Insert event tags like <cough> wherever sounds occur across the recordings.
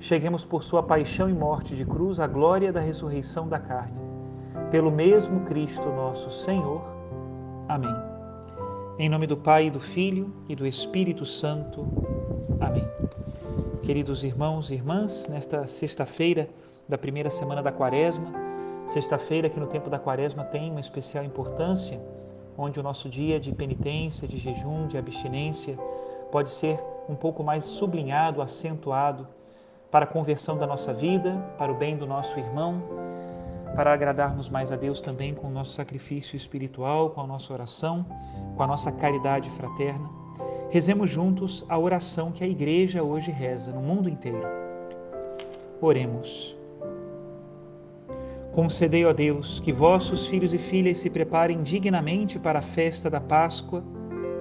cheguemos por sua paixão e morte de cruz à glória da ressurreição da carne. Pelo mesmo Cristo nosso Senhor. Amém. Em nome do Pai, do Filho e do Espírito Santo. Amém. Queridos irmãos e irmãs, nesta sexta-feira da primeira semana da Quaresma, sexta-feira que no tempo da Quaresma tem uma especial importância, onde o nosso dia de penitência, de jejum, de abstinência pode ser um pouco mais sublinhado, acentuado para a conversão da nossa vida, para o bem do nosso irmão, para agradarmos mais a Deus também com o nosso sacrifício espiritual, com a nossa oração, com a nossa caridade fraterna. Rezemos juntos a oração que a igreja hoje reza no mundo inteiro. Oremos. Concedei, ó Deus, que vossos filhos e filhas se preparem dignamente para a festa da Páscoa,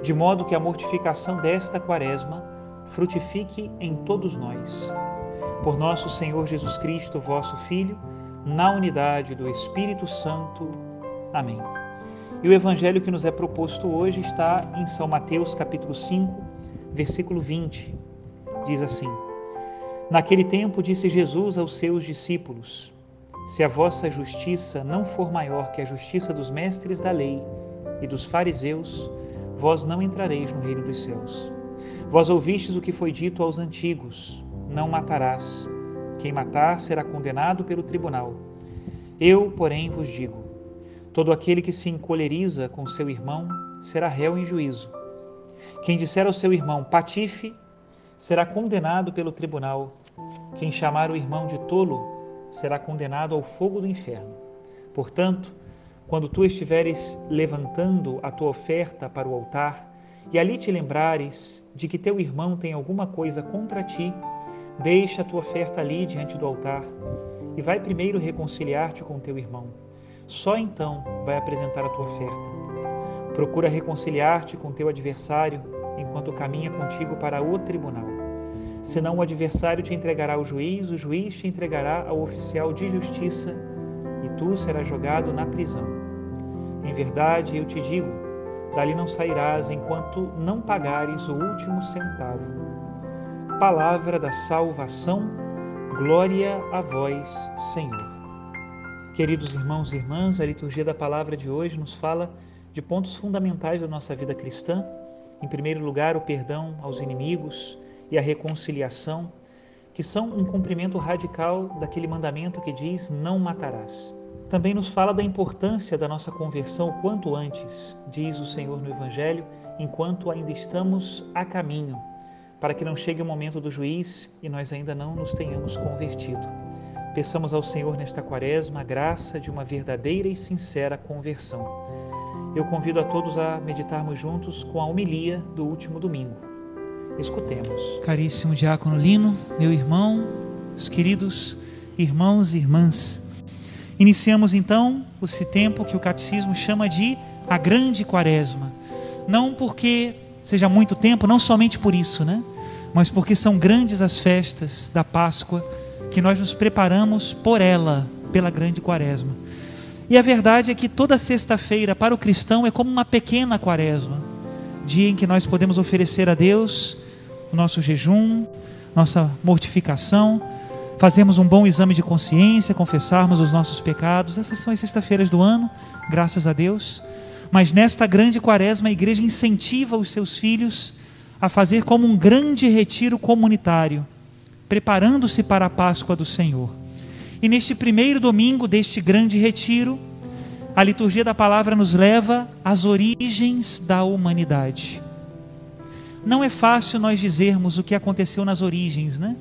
de modo que a mortificação desta quaresma frutifique em todos nós por nosso Senhor Jesus Cristo, vosso Filho, na unidade do Espírito Santo. Amém. E o evangelho que nos é proposto hoje está em São Mateus, capítulo 5, versículo 20. Diz assim: Naquele tempo disse Jesus aos seus discípulos: Se a vossa justiça não for maior que a justiça dos mestres da lei e dos fariseus, vós não entrareis no reino dos céus. Vós ouvistes o que foi dito aos antigos: não matarás. Quem matar será condenado pelo tribunal. Eu, porém, vos digo: todo aquele que se encoleriza com seu irmão será réu em juízo. Quem disser ao seu irmão patife será condenado pelo tribunal. Quem chamar o irmão de tolo será condenado ao fogo do inferno. Portanto, quando tu estiveres levantando a tua oferta para o altar, e ali te lembrares de que teu irmão tem alguma coisa contra ti, Deixa a tua oferta ali diante do altar e vai primeiro reconciliar-te com teu irmão. Só então vai apresentar a tua oferta. Procura reconciliar-te com teu adversário enquanto caminha contigo para o tribunal. Senão o adversário te entregará ao juiz, o juiz te entregará ao oficial de justiça e tu serás jogado na prisão. Em verdade, eu te digo, dali não sairás enquanto não pagares o último centavo palavra da salvação. Glória a vós, Senhor. Queridos irmãos e irmãs, a liturgia da palavra de hoje nos fala de pontos fundamentais da nossa vida cristã. Em primeiro lugar, o perdão aos inimigos e a reconciliação, que são um cumprimento radical daquele mandamento que diz: não matarás. Também nos fala da importância da nossa conversão o quanto antes, diz o Senhor no Evangelho, enquanto ainda estamos a caminho para que não chegue o momento do juiz e nós ainda não nos tenhamos convertido. Peçamos ao Senhor nesta quaresma a graça de uma verdadeira e sincera conversão. Eu convido a todos a meditarmos juntos com a homilia do último domingo. Escutemos. Caríssimo Diácono Lino, meu irmão, os queridos irmãos e irmãs, iniciamos então esse tempo que o catecismo chama de a grande quaresma. Não porque seja muito tempo, não somente por isso, né? Mas porque são grandes as festas da Páscoa que nós nos preparamos por ela, pela grande quaresma. E a verdade é que toda sexta-feira para o cristão é como uma pequena quaresma, dia em que nós podemos oferecer a Deus o nosso jejum, nossa mortificação, fazermos um bom exame de consciência, confessarmos os nossos pecados. Essas são as sexta-feiras do ano, graças a Deus. Mas nesta grande quaresma, a igreja incentiva os seus filhos a fazer como um grande retiro comunitário, preparando-se para a Páscoa do Senhor. E neste primeiro domingo deste grande retiro, a liturgia da palavra nos leva às origens da humanidade. Não é fácil nós dizermos o que aconteceu nas origens, né?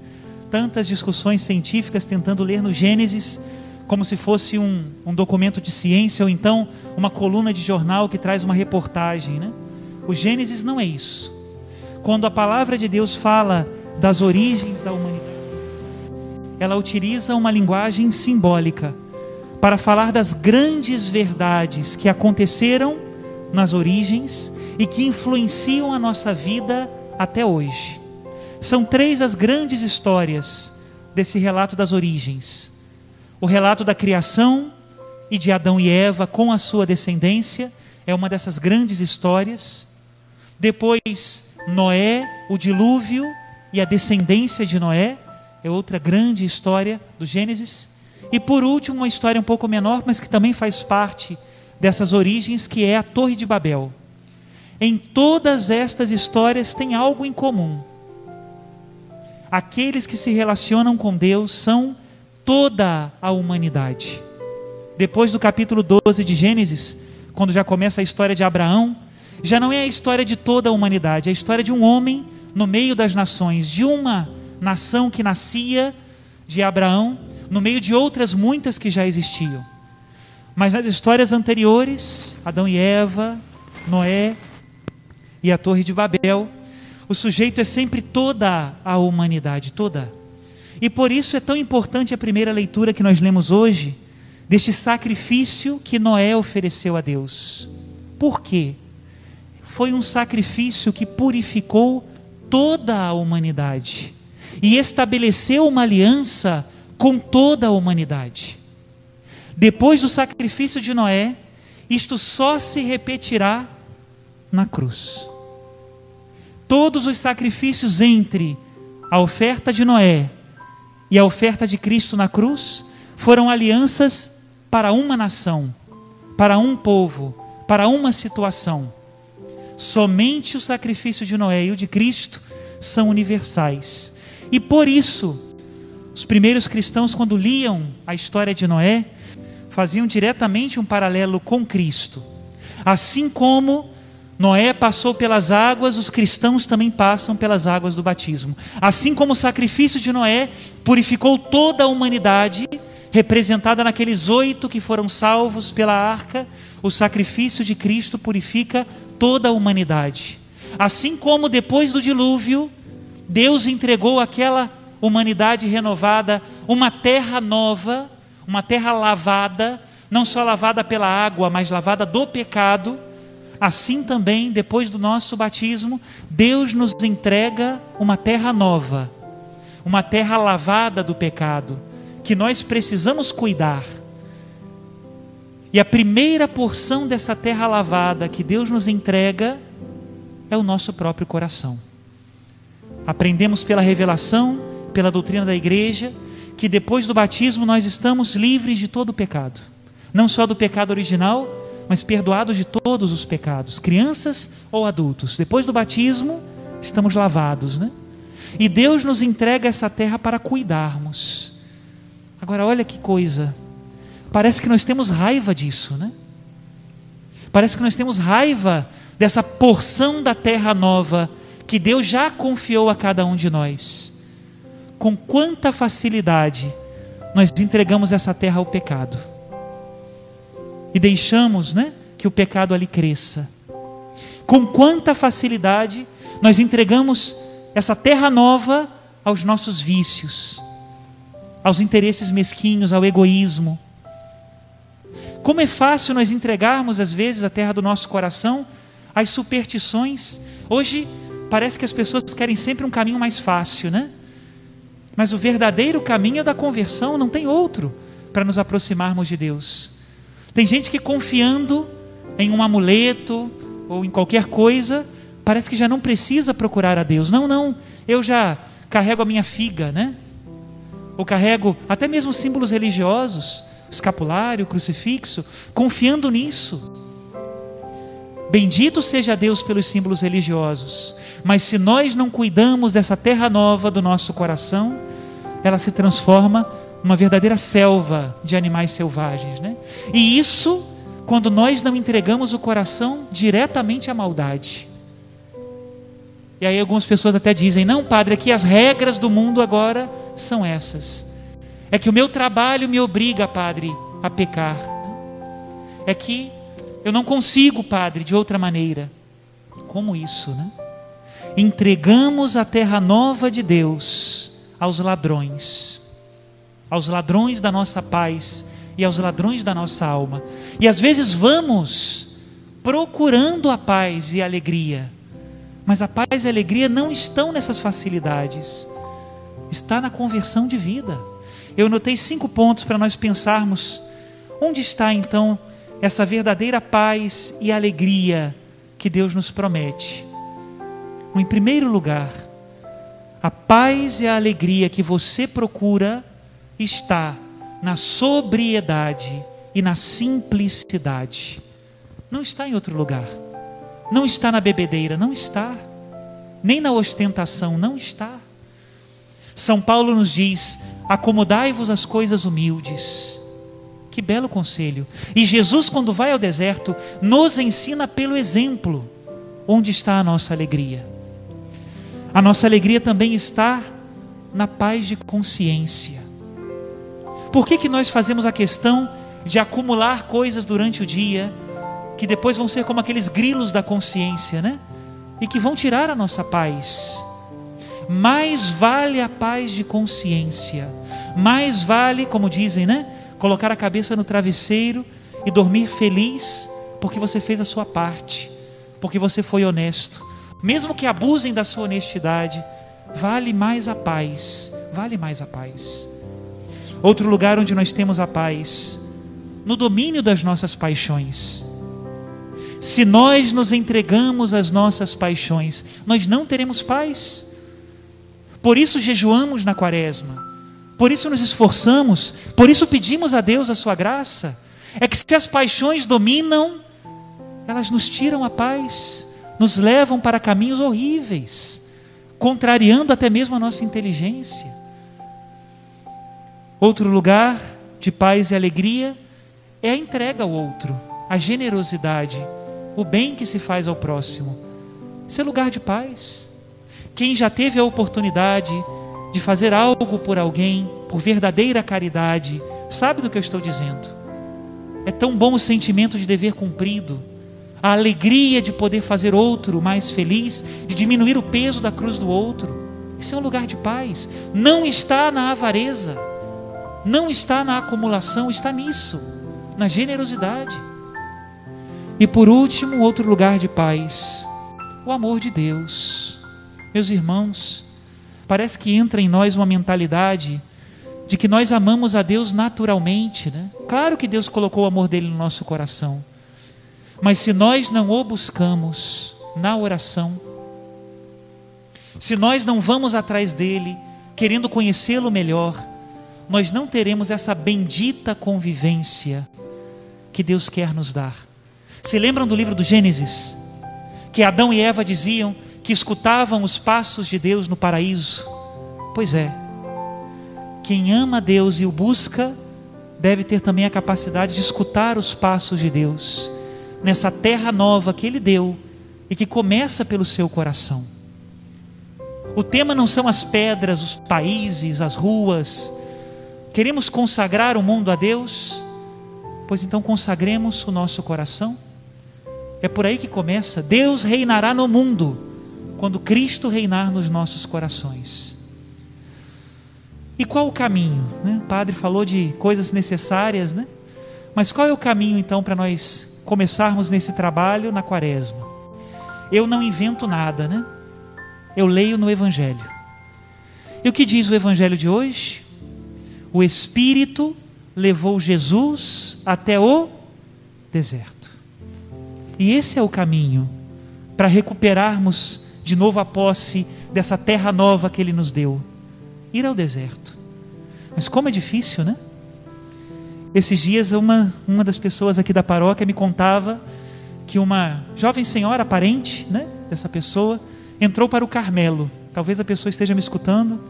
Tantas discussões científicas tentando ler no Gênesis como se fosse um, um documento de ciência ou então uma coluna de jornal que traz uma reportagem, né? O Gênesis não é isso. Quando a palavra de Deus fala das origens da humanidade, ela utiliza uma linguagem simbólica para falar das grandes verdades que aconteceram nas origens e que influenciam a nossa vida até hoje. São três as grandes histórias desse relato das origens: o relato da criação e de Adão e Eva com a sua descendência, é uma dessas grandes histórias. Depois, Noé, o dilúvio e a descendência de Noé, é outra grande história do Gênesis. E por último, uma história um pouco menor, mas que também faz parte dessas origens, que é a Torre de Babel. Em todas estas histórias tem algo em comum. Aqueles que se relacionam com Deus são toda a humanidade. Depois do capítulo 12 de Gênesis, quando já começa a história de Abraão, já não é a história de toda a humanidade, é a história de um homem no meio das nações, de uma nação que nascia de Abraão, no meio de outras muitas que já existiam. Mas nas histórias anteriores, Adão e Eva, Noé, e a Torre de Babel, o sujeito é sempre toda a humanidade, toda. E por isso é tão importante a primeira leitura que nós lemos hoje, deste sacrifício que Noé ofereceu a Deus. Por quê? Foi um sacrifício que purificou toda a humanidade e estabeleceu uma aliança com toda a humanidade. Depois do sacrifício de Noé, isto só se repetirá na cruz. Todos os sacrifícios entre a oferta de Noé e a oferta de Cristo na cruz foram alianças para uma nação, para um povo, para uma situação. Somente o sacrifício de Noé e o de Cristo são universais. E por isso, os primeiros cristãos, quando liam a história de Noé, faziam diretamente um paralelo com Cristo. Assim como Noé passou pelas águas, os cristãos também passam pelas águas do batismo. Assim como o sacrifício de Noé purificou toda a humanidade, representada naqueles oito que foram salvos pela arca, o sacrifício de Cristo purifica toda a humanidade. Assim como depois do dilúvio, Deus entregou àquela humanidade renovada uma terra nova, uma terra lavada, não só lavada pela água, mas lavada do pecado assim também, depois do nosso batismo, Deus nos entrega uma terra nova, uma terra lavada do pecado, que nós precisamos cuidar. E a primeira porção dessa terra lavada que Deus nos entrega é o nosso próprio coração. Aprendemos pela revelação, pela doutrina da igreja, que depois do batismo nós estamos livres de todo o pecado, não só do pecado original, mas perdoados de todos os pecados, crianças ou adultos. Depois do batismo, estamos lavados, né? E Deus nos entrega essa terra para cuidarmos. Agora, olha que coisa. Parece que nós temos raiva disso, né? Parece que nós temos raiva dessa porção da terra nova que Deus já confiou a cada um de nós. Com quanta facilidade nós entregamos essa terra ao pecado e deixamos né, que o pecado ali cresça. Com quanta facilidade nós entregamos essa terra nova aos nossos vícios, aos interesses mesquinhos, ao egoísmo. Como é fácil nós entregarmos, às vezes, a terra do nosso coração às superstições. Hoje, parece que as pessoas querem sempre um caminho mais fácil, né? Mas o verdadeiro caminho é da conversão, não tem outro. para nos aproximarmos de Deus. Tem gente que confiando em um amuleto ou em qualquer coisa, parece que já não precisa procurar a Deus. Não, não, eu já carrego a minha figa, né? Ou carrego até mesmo símbolos religiosos, escapulário, crucifixo, confiando nisso. Bendito seja Deus pelos símbolos religiosos, mas se nós não cuidamos dessa terra nova do nosso coração, ela se transforma numa verdadeira selva de animais selvagens, né? E isso quando nós não entregamos o coração diretamente à maldade. E aí algumas pessoas até dizem: "Não, padre, aqui as regras do mundo agora são essas. É que o meu trabalho me obriga, padre, a pecar. É que eu não consigo, padre, de outra maneira. Como isso, né? Entregamos a terra nova de Deus aos ladrões, aos ladrões da nossa paz e aos ladrões da nossa alma. E às vezes vamos procurando a paz e a alegria, mas a paz e a alegria não estão nessas facilidades, está na conversão de vida. Eu notei cinco pontos para nós pensarmos onde está então essa verdadeira paz e alegria que Deus nos promete. Em primeiro lugar, a paz e a alegria que você procura está na sobriedade e na simplicidade. Não está em outro lugar. Não está na bebedeira, não está. Nem na ostentação, não está. São Paulo nos diz: acomodai-vos às coisas humildes. Que belo conselho. E Jesus, quando vai ao deserto, nos ensina pelo exemplo onde está a nossa alegria. A nossa alegria também está na paz de consciência. Por que, que nós fazemos a questão de acumular coisas durante o dia, que depois vão ser como aqueles grilos da consciência, né? E que vão tirar a nossa paz. Mais vale a paz de consciência, mais vale, como dizem, né? Colocar a cabeça no travesseiro e dormir feliz, porque você fez a sua parte, porque você foi honesto. Mesmo que abusem da sua honestidade, vale mais a paz, vale mais a paz. Outro lugar onde nós temos a paz, no domínio das nossas paixões. Se nós nos entregamos às nossas paixões, nós não teremos paz. Por isso jejuamos na quaresma, por isso nos esforçamos, por isso pedimos a Deus a sua graça. É que se as paixões dominam, elas nos tiram a paz, nos levam para caminhos horríveis, contrariando até mesmo a nossa inteligência. Outro lugar de paz e alegria é a entrega ao outro, a generosidade, o bem que se faz ao próximo. Isso é lugar de paz. Quem já teve a oportunidade de fazer algo por alguém, por verdadeira caridade, sabe do que eu estou dizendo. É tão bom o sentimento de dever cumprido, a alegria de poder fazer outro mais feliz, de diminuir o peso da cruz do outro. Isso é um lugar de paz. Não está na avareza não está na acumulação, está nisso, na generosidade. E por último, outro lugar de paz, o amor de Deus. Meus irmãos, parece que entra em nós uma mentalidade de que nós amamos a Deus naturalmente, né? Claro que Deus colocou o amor dele no nosso coração. Mas se nós não o buscamos na oração, se nós não vamos atrás dele, querendo conhecê-lo melhor, nós não teremos essa bendita convivência que Deus quer nos dar. Se lembram do livro do Gênesis? Que Adão e Eva diziam que escutavam os passos de Deus no paraíso? Pois é, quem ama Deus e o busca, deve ter também a capacidade de escutar os passos de Deus nessa terra nova que Ele deu e que começa pelo seu coração. O tema não são as pedras, os países, as ruas, Queremos consagrar o mundo a Deus? Pois então consagremos o nosso coração. É por aí que começa. Deus reinará no mundo quando Cristo reinar nos nossos corações. E qual o caminho? Né? O padre falou de coisas necessárias, né? Mas qual é o caminho então para nós começarmos nesse trabalho na quaresma? Eu não invento nada, né? Eu leio no Evangelho. E o que diz o Evangelho de hoje? O Espírito levou Jesus até o deserto. E esse é o caminho para recuperarmos de novo a posse dessa terra nova que ele nos deu. Ir ao deserto. Mas como é difícil, né? Esses dias uma, uma das pessoas aqui da paróquia me contava que uma jovem senhora parente, né, dessa pessoa, entrou para o Carmelo. Talvez a pessoa esteja me escutando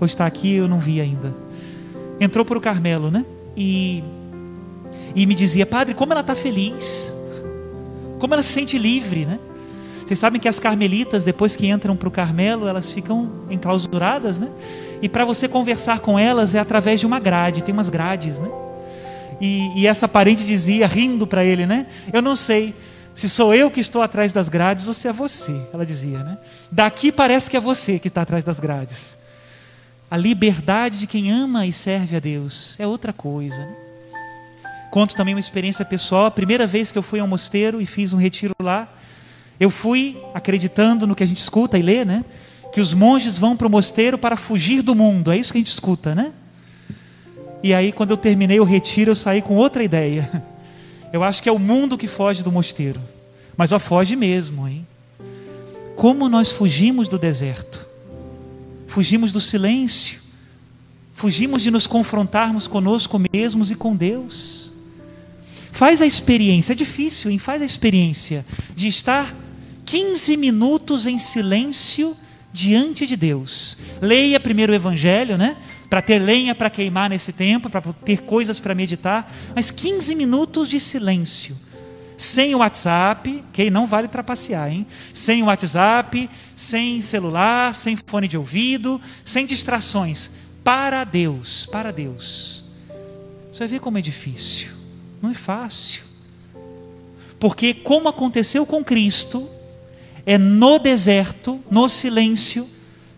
ou está aqui, eu não vi ainda. Entrou para o Carmelo, né? E e me dizia, padre, como ela está feliz, como ela se sente livre, né? Vocês sabem que as carmelitas, depois que entram para o Carmelo, elas ficam enclausuradas, né? E para você conversar com elas é através de uma grade, tem umas grades, né? E, e essa parente dizia, rindo para ele, né? Eu não sei se sou eu que estou atrás das grades ou se é você, ela dizia, né? Daqui parece que é você que está atrás das grades. A liberdade de quem ama e serve a Deus é outra coisa. Conto também uma experiência pessoal. A primeira vez que eu fui ao mosteiro e fiz um retiro lá, eu fui acreditando no que a gente escuta e lê, né? Que os monges vão para o mosteiro para fugir do mundo. É isso que a gente escuta, né? E aí, quando eu terminei o retiro, eu saí com outra ideia. <laughs> Eu acho que é o mundo que foge do mosteiro. Mas ó, foge mesmo, hein? Como nós fugimos do deserto? Fugimos do silêncio. Fugimos de nos confrontarmos conosco mesmos e com Deus. Faz a experiência, é difícil, hein? Faz a experiência de estar 15 minutos em silêncio diante de Deus. Leia primeiro o Evangelho, né? Para ter lenha para queimar nesse tempo, para ter coisas para meditar, mas 15 minutos de silêncio. Sem o WhatsApp, que não vale trapacear, hein? Sem o WhatsApp, sem celular, sem fone de ouvido, sem distrações. Para Deus, para Deus. Você vai ver como é difícil. Não é fácil. Porque, como aconteceu com Cristo, é no deserto, no silêncio,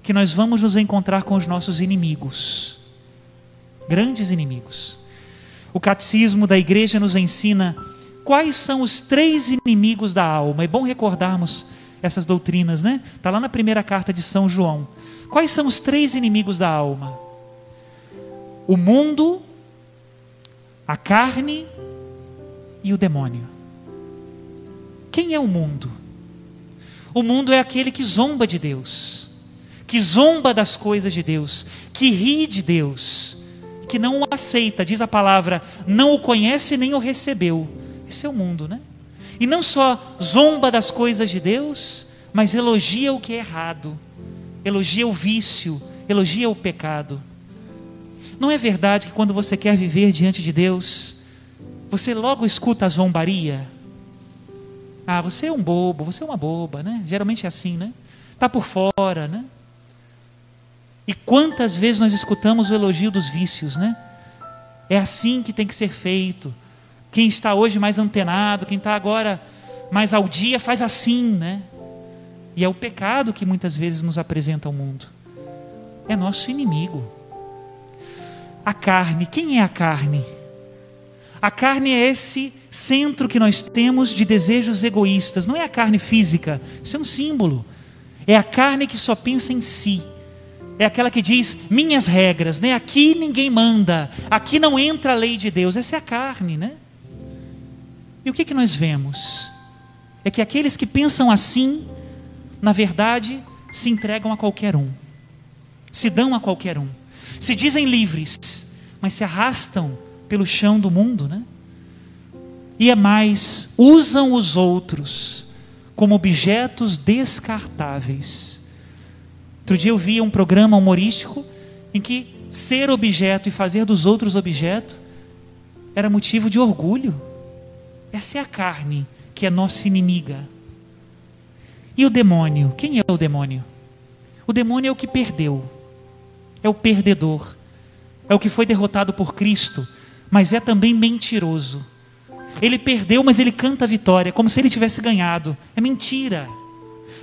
que nós vamos nos encontrar com os nossos inimigos grandes inimigos. O catecismo da igreja nos ensina quais são os três inimigos da alma. É bom recordarmos essas doutrinas, né? Está lá na primeira carta de São João. Quais são os três inimigos da alma? O mundo, a carne e o demônio. Quem é o mundo? O mundo é aquele que zomba de Deus, que zomba das coisas de Deus, que ri de Deus, que não o aceita, diz a palavra, não o conhece nem o recebeu. Esse é o mundo, né? E não só zomba das coisas de Deus, mas elogia o que é errado, elogia o vício, elogia o pecado. Não é verdade que quando você quer viver diante de Deus, você logo escuta a zombaria? Ah, você é um bobo, você é uma boba, né? Geralmente é assim, né? Tá por fora, né? E quantas vezes nós escutamos o elogio dos vícios, né? É assim que tem que ser feito. Quem está hoje mais antenado, quem está agora mais ao dia, faz assim, né? E é o pecado que muitas vezes nos apresenta ao mundo. É nosso inimigo. A carne, quem é a carne? A carne é esse centro que nós temos de desejos egoístas. Não é a carne física, isso é um símbolo. É a carne que só pensa em si. É aquela que diz minhas regras, né? Aqui ninguém manda, aqui não entra a lei de Deus. Essa é a carne, né? E o que, que nós vemos? É que aqueles que pensam assim, na verdade, se entregam a qualquer um, se dão a qualquer um, se dizem livres, mas se arrastam pelo chão do mundo, né? E é mais, usam os outros como objetos descartáveis Outro dia eu vi um programa humorístico em que ser objeto e fazer dos outros objeto era motivo de orgulho. Essa é a carne que é nossa inimiga. E o demônio? Quem é o demônio? O demônio é o que perdeu, é o perdedor, é o que foi derrotado por Cristo, mas é também mentiroso. Ele perdeu, mas ele canta a vitória, como se ele tivesse ganhado. É mentira.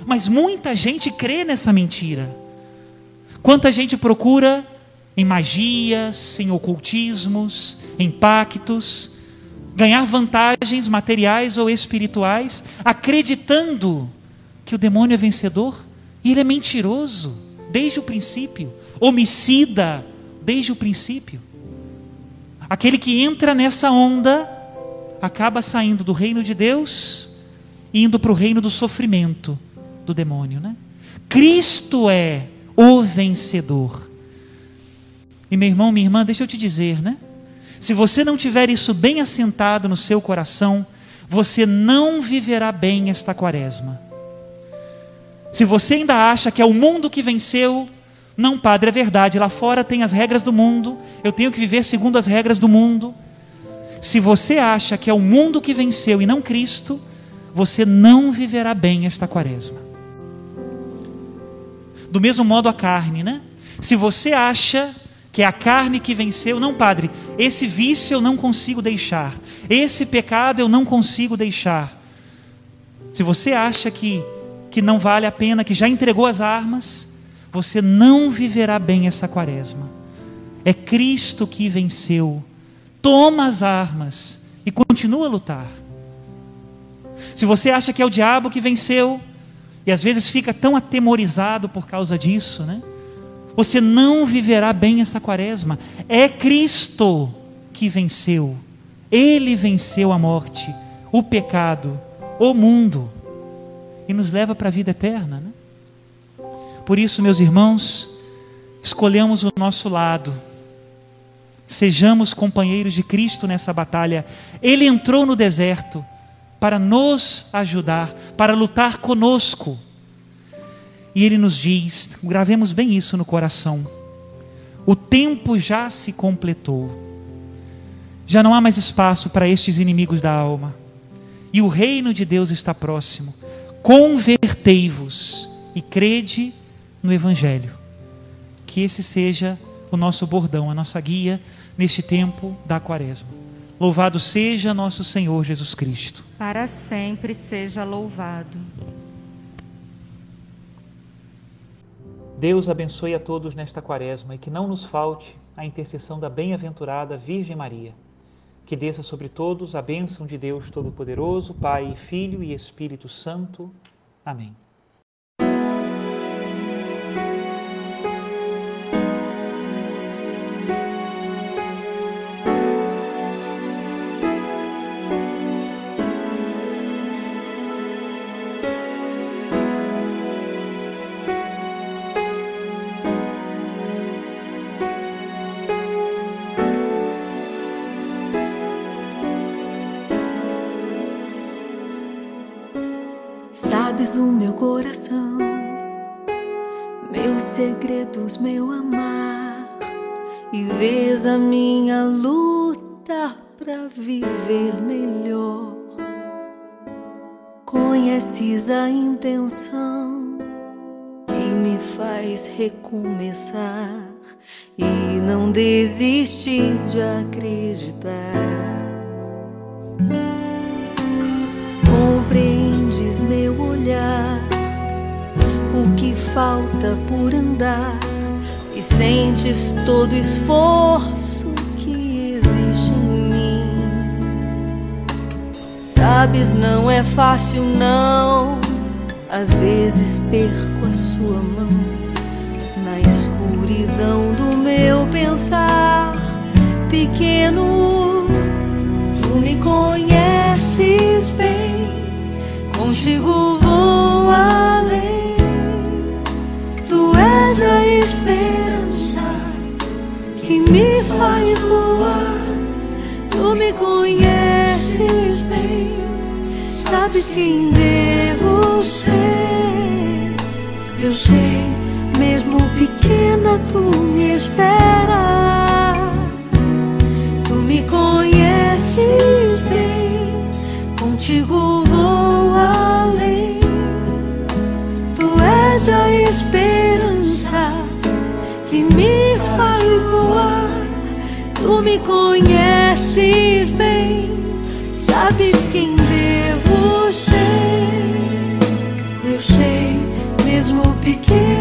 Mas muita gente crê nessa mentira. Quanta gente procura em magias, em ocultismos, em pactos, ganhar vantagens materiais ou espirituais, acreditando que o demônio é vencedor e ele é mentiroso desde o princípio, homicida desde o princípio. Aquele que entra nessa onda acaba saindo do reino de Deus e indo para o reino do sofrimento do demônio, né? Cristo é o vencedor. E meu irmão, minha irmã, deixa eu te dizer, né? Se você não tiver isso bem assentado no seu coração, você não viverá bem esta quaresma. Se você ainda acha que é o mundo que venceu, não, padre, é verdade, lá fora tem as regras do mundo, eu tenho que viver segundo as regras do mundo. Se você acha que é o mundo que venceu e não Cristo, você não viverá bem esta quaresma. Do mesmo modo a carne, né? Se você acha que é a carne que venceu, não, padre, esse vício eu não consigo deixar, esse pecado eu não consigo deixar. Se você acha que, que não vale a pena, que já entregou as armas, você não viverá bem essa quaresma. É Cristo que venceu toma as armas e continua a lutar. Se você acha que é o diabo que venceu, e às vezes fica tão atemorizado por causa disso, né? Você não viverá bem essa quaresma. É Cristo que venceu. Ele venceu a morte, o pecado, o mundo e nos leva para a vida eterna, né? Por isso, meus irmãos, escolhemos o nosso lado Sejamos companheiros de Cristo nessa batalha. Ele entrou no deserto para nos ajudar, para lutar conosco. E ele nos diz, gravemos bem isso no coração. O tempo já se completou. Já não há mais espaço para estes inimigos da alma. E o reino de Deus está próximo. Convertei-vos e crede no evangelho. Que esse seja o nosso bordão, a nossa guia neste tempo da quaresma. Louvado seja nosso Senhor Jesus Cristo. Para sempre seja louvado. Deus abençoe a todos nesta quaresma e que não nos falte a intercessão da bem-aventurada Virgem Maria. Que desça sobre todos a bênção de Deus Todo-Poderoso, Pai, Filho e Espírito Santo. Amém. Sabes o meu coração, meus segredos, meu amar, e vês a minha luta para viver melhor. Conheces a intenção que me faz recomeçar e não desistir de acreditar. Falta por andar e sentes todo esforço que existe em mim. Sabes, não é fácil, não. Às vezes perco a sua mão na escuridão do meu pensar pequeno. Tu me conheces bem contigo vou me faz voar. Tu me conheces bem, sabes quem devo ser. Eu sei, mesmo pequena, tu me esperas. Tu me conheces bem, contigo vou além. Tu és a esperança que me. Tu me conheces bem, sabes quem devo ser. Eu sei, mesmo pequena,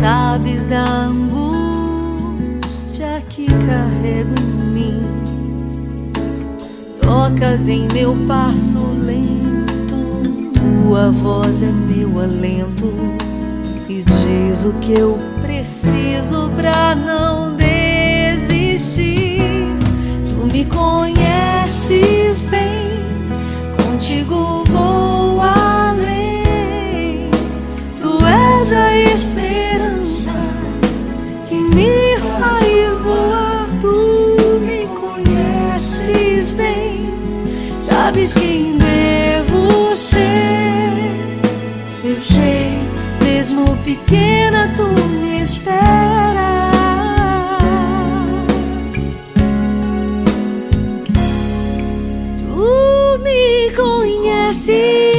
sabes da angústia que carrego em mim. Tocas em meu passo lento, tua voz é meu alento, e diz o que eu preciso pra não desistir. Tu me conheces bem, me conheces